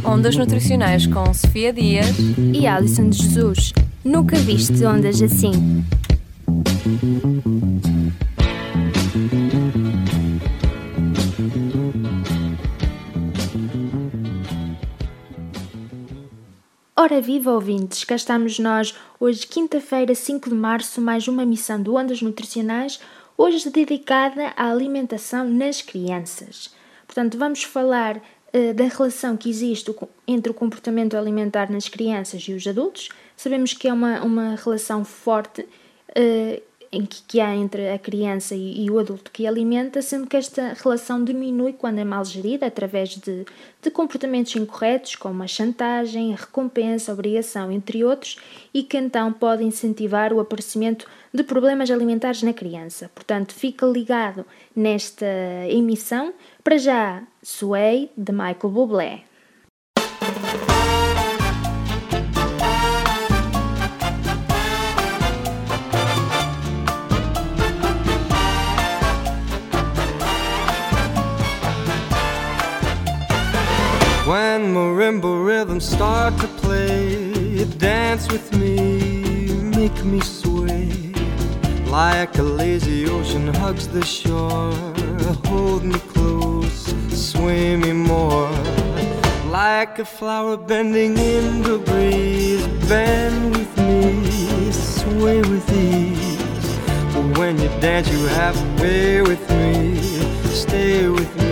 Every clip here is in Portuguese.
Ondas Nutricionais com Sofia Dias e Alison de Jesus. Nunca viste ondas assim. Ora viva ouvintes, cá estamos nós, hoje quinta-feira, 5 de março, mais uma missão do Ondas Nutricionais, hoje dedicada à alimentação nas crianças. Portanto, vamos falar da relação que existe entre o comportamento alimentar nas crianças e os adultos. Sabemos que é uma, uma relação forte uh, em que, que, há entre a criança e, e, o adulto que alimenta, sendo que esta relação diminui quando é mal gerida através de, de comportamentos incorretos, como a chantagem, a recompensa, a obrigação, entre outros, e que então pode incentivar o aparecimento de problemas alimentares na criança. Portanto, fica ligado nesta emissão. Para já, Sway, de Michael Bublé. Rhythms start to play, dance with me, make me sway. Like a lazy ocean hugs the shore, hold me close, sway me more. Like a flower bending in the breeze, bend with me, sway with ease. When you dance, you have to pay with me, stay with me,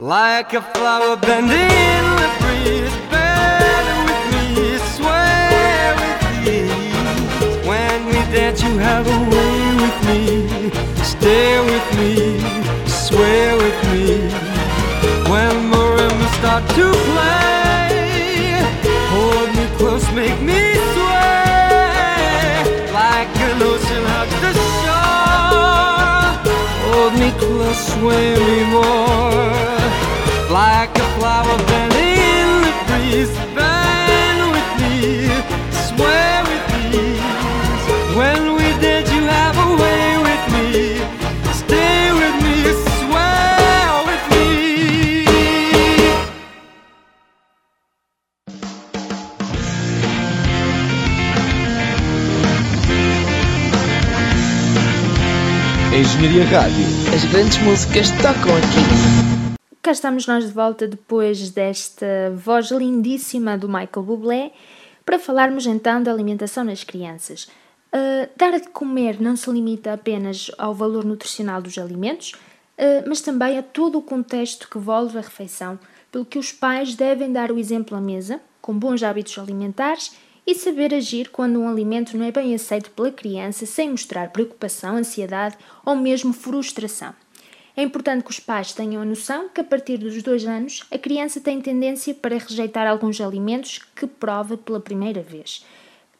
Like a flower bending in the breeze, bend with me, sway with ease. When we dance, you have a way with me, stay with me sway with me when marimbas start to play. Hold me close, make me swim anymore. Engenharia Rádio. As grandes músicas tocam aqui. Cá estamos nós de volta depois desta voz lindíssima do Michael Bublé para falarmos então da alimentação nas crianças. Uh, dar de comer não se limita apenas ao valor nutricional dos alimentos, uh, mas também a todo o contexto que envolve a refeição, pelo que os pais devem dar o exemplo à mesa, com bons hábitos alimentares e saber agir quando um alimento não é bem aceito pela criança sem mostrar preocupação, ansiedade ou mesmo frustração. É importante que os pais tenham a noção que a partir dos dois anos a criança tem tendência para rejeitar alguns alimentos que prova pela primeira vez.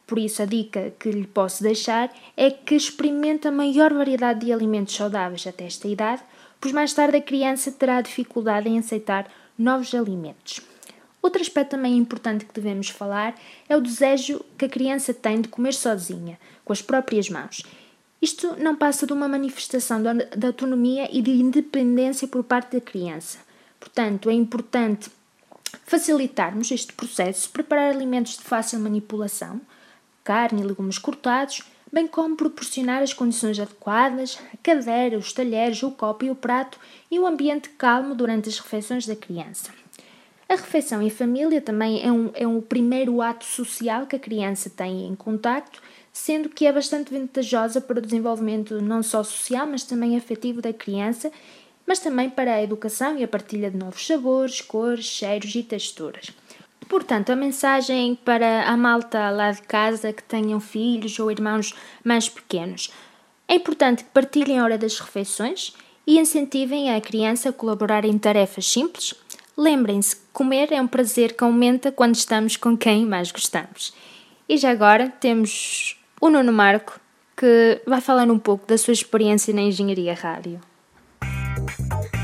Por isso, a dica que lhe posso deixar é que experimente a maior variedade de alimentos saudáveis até esta idade, pois mais tarde a criança terá dificuldade em aceitar novos alimentos. Outro aspecto também importante que devemos falar é o desejo que a criança tem de comer sozinha, com as próprias mãos. Isto não passa de uma manifestação de autonomia e de independência por parte da criança. Portanto, é importante facilitarmos este processo, preparar alimentos de fácil manipulação, carne e legumes cortados, bem como proporcionar as condições adequadas, a cadeira, os talheres, o copo e o prato e um ambiente calmo durante as refeições da criança. A refeição em família também é um, é um primeiro ato social que a criança tem em contacto, sendo que é bastante vantajosa para o desenvolvimento não só social, mas também afetivo da criança, mas também para a educação e a partilha de novos sabores, cores, cheiros e texturas. Portanto, a mensagem para a malta lá de casa que tenham filhos ou irmãos mais pequenos. É importante que partilhem a hora das refeições e incentivem a criança a colaborar em tarefas simples. Lembrem-se comer é um prazer que aumenta quando estamos com quem mais gostamos. E já agora temos o Nuno Marco, que vai falar um pouco da sua experiência na engenharia rádio.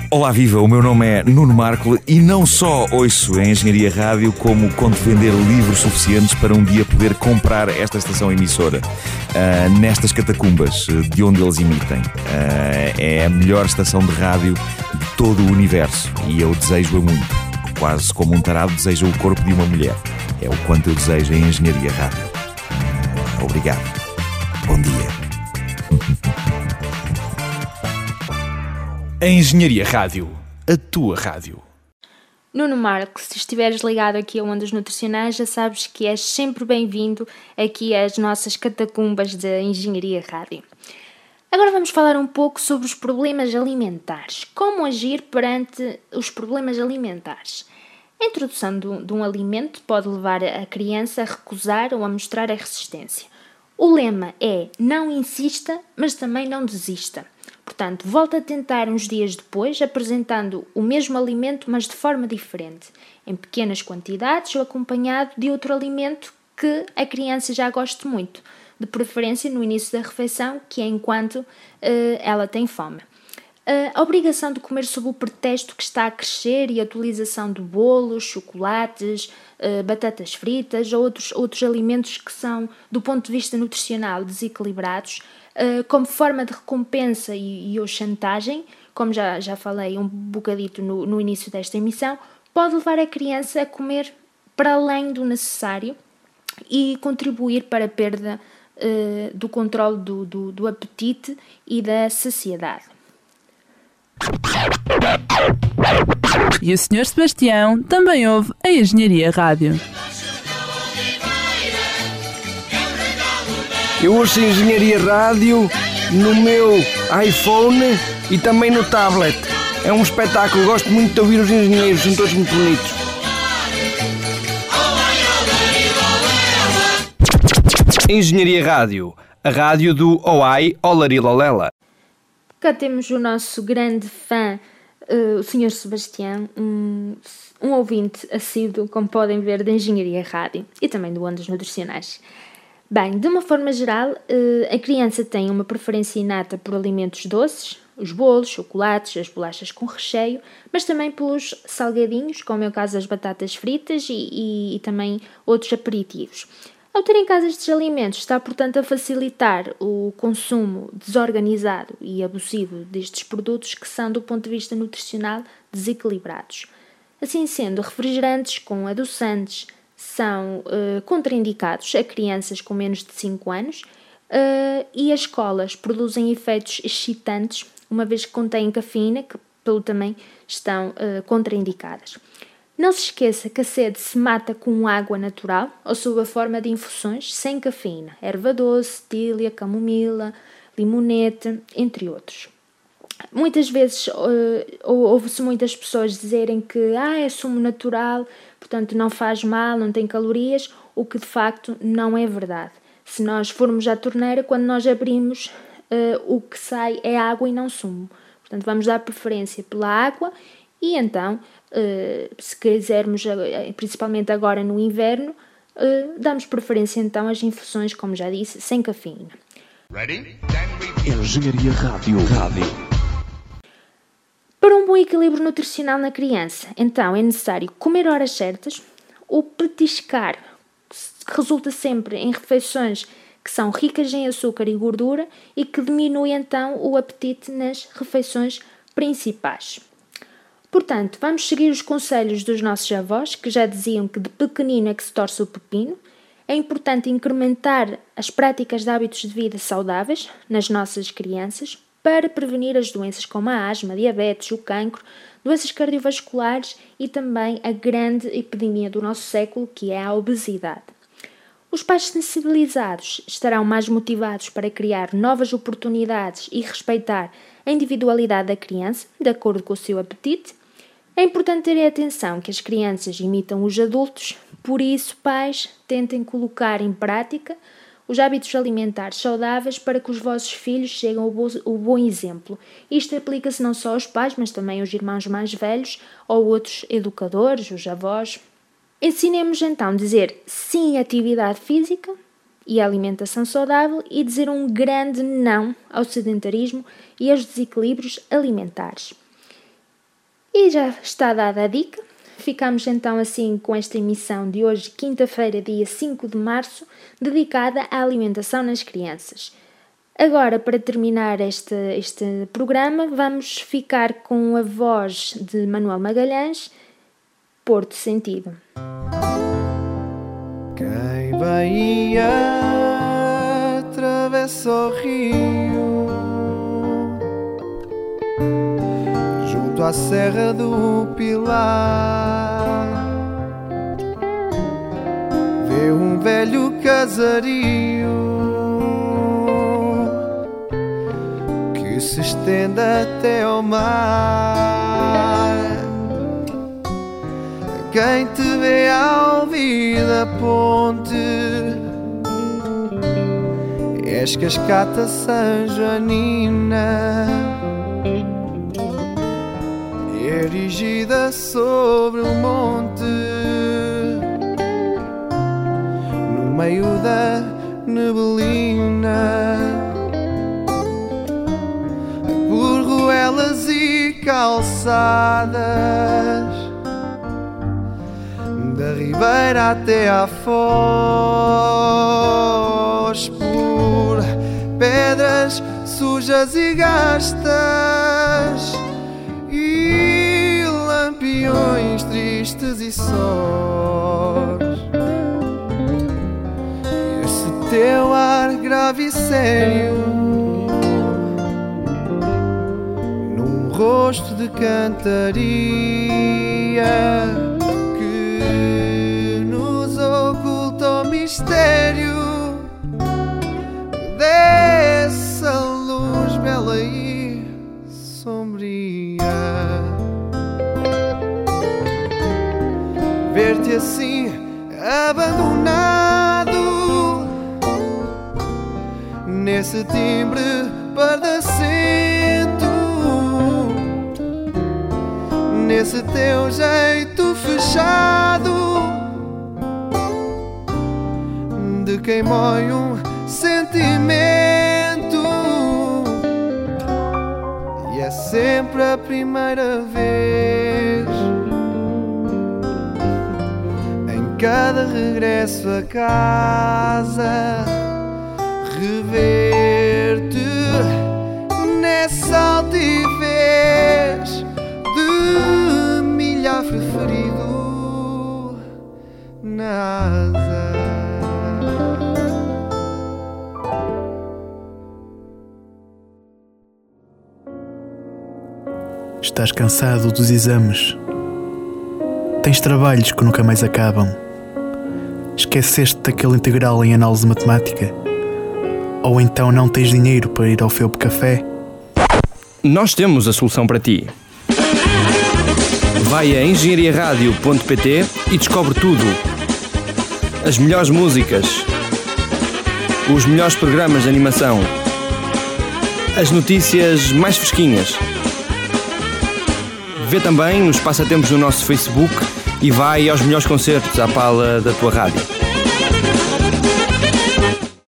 Olá Viva, o meu nome é Nuno Marco e não só ouço em Engenharia Rádio, como conto vender livros suficientes para um dia poder comprar esta estação emissora uh, nestas catacumbas de onde eles emitem. Uh, é a melhor estação de rádio todo o universo e eu desejo-a muito. Quase como um tarado deseja o corpo de uma mulher. É o quanto eu desejo em Engenharia Rádio. Obrigado. Bom dia. A Engenharia Rádio, a tua rádio. Nuno Marcos, se estiveres ligado aqui a Ondas Nutricionais, já sabes que és sempre bem-vindo aqui às nossas catacumbas da Engenharia Rádio. Agora vamos falar um pouco sobre os problemas alimentares. Como agir perante os problemas alimentares? A introdução de um, de um alimento pode levar a criança a recusar ou a mostrar a resistência. O lema é não insista, mas também não desista. Portanto, volta a tentar uns dias depois, apresentando o mesmo alimento, mas de forma diferente, em pequenas quantidades ou acompanhado de outro alimento que a criança já goste muito, de preferência no início da refeição, que é enquanto uh, ela tem fome. Uh, a obrigação de comer sob o pretexto que está a crescer e a utilização de bolos, chocolates, uh, batatas fritas ou outros, outros alimentos que são, do ponto de vista nutricional, desequilibrados, como forma de recompensa e, e ou chantagem, como já, já falei um bocadito no, no início desta emissão, pode levar a criança a comer para além do necessário e contribuir para a perda uh, do controle do, do, do apetite e da saciedade. E o Sr. Sebastião também ouve a Engenharia Rádio. Eu ouço Engenharia Rádio no meu iPhone e também no tablet. É um espetáculo, gosto muito de ouvir os engenheiros, são todos muito bonitos. Engenharia Rádio, a rádio do OAI Olarilolela. Cá temos o nosso grande fã, uh, o Sr. Sebastião, um, um ouvinte assíduo, como podem ver, da Engenharia Rádio e também do Ondas Nutricionais. Bem, de uma forma geral, eh, a criança tem uma preferência inata por alimentos doces, os bolos, chocolates, as bolachas com recheio, mas também pelos salgadinhos, como é o caso das batatas fritas e, e, e também outros aperitivos. Ao ter em casa estes alimentos, está portanto a facilitar o consumo desorganizado e abusivo destes produtos que são, do ponto de vista nutricional, desequilibrados. Assim sendo, refrigerantes com adoçantes, são uh, contraindicados a crianças com menos de 5 anos uh, e as escolas produzem efeitos excitantes, uma vez que contêm cafeína, que pelo também estão uh, contraindicadas. Não se esqueça que a sede se mata com água natural ou sob a forma de infusões sem cafeína, erva doce, tília, camomila, limonete, entre outros. Muitas vezes uh, ouve-se muitas pessoas dizerem que ah, é sumo natural, portanto não faz mal, não tem calorias, o que de facto não é verdade. Se nós formos à torneira, quando nós abrimos, uh, o que sai é água e não sumo. Portanto, vamos dar preferência pela água e então, uh, se quisermos, principalmente agora no inverno, uh, damos preferência então às infusões, como já disse, sem cafeína. Engenharia Rádio. Rádio. Para um bom equilíbrio nutricional na criança, então é necessário comer horas certas, o petiscar, que resulta sempre em refeições que são ricas em açúcar e gordura e que diminui então o apetite nas refeições principais. Portanto, vamos seguir os conselhos dos nossos avós, que já diziam que de pequenino é que se torce o pepino. É importante incrementar as práticas de hábitos de vida saudáveis nas nossas crianças para prevenir as doenças como a asma, diabetes, o cancro, doenças cardiovasculares e também a grande epidemia do nosso século, que é a obesidade. Os pais sensibilizados estarão mais motivados para criar novas oportunidades e respeitar a individualidade da criança, de acordo com o seu apetite. É importante ter atenção que as crianças imitam os adultos, por isso, pais, tentem colocar em prática os hábitos alimentares saudáveis para que os vossos filhos sigam o bom, o bom exemplo. Isto aplica-se não só aos pais, mas também aos irmãos mais velhos ou outros educadores, os avós. Ensinemos então a dizer sim à atividade física e à alimentação saudável e dizer um grande não ao sedentarismo e aos desequilíbrios alimentares. E já está dada a dica. Ficamos então assim com esta emissão de hoje, quinta-feira, dia 5 de março, dedicada à alimentação nas crianças. Agora, para terminar este, este programa, vamos ficar com a voz de Manuel Magalhães, Porto Sentido. Quem vai atravessa o rio à Serra do Pilar. Vê um velho casario que se estende até ao mar. Quem te vê ao ouvir da ponte És cascata São Joanina Erigida sobre o monte. No meio da neblina Por ruelas e calçadas da Ribeira até à Foz por pedras sujas e gastas lampiões tristes e sós. Esse teu ar grave e sério num rosto de cantaria nesse teu jeito fechado. De quem mói um sentimento. E é sempre a primeira vez. Em cada regresso a casa rever-te nessa altivez Estás cansado dos exames. Tens trabalhos que nunca mais acabam. Esqueceste daquele integral em análise matemática? Ou então não tens dinheiro para ir ao Felpe Café? Nós temos a solução para ti. Vai a engenhariaradio.pt e descobre tudo. As melhores músicas, os melhores programas de animação, as notícias mais fresquinhas. Vê também nos passatempos do nosso Facebook e vai aos melhores concertos à pala da tua rádio.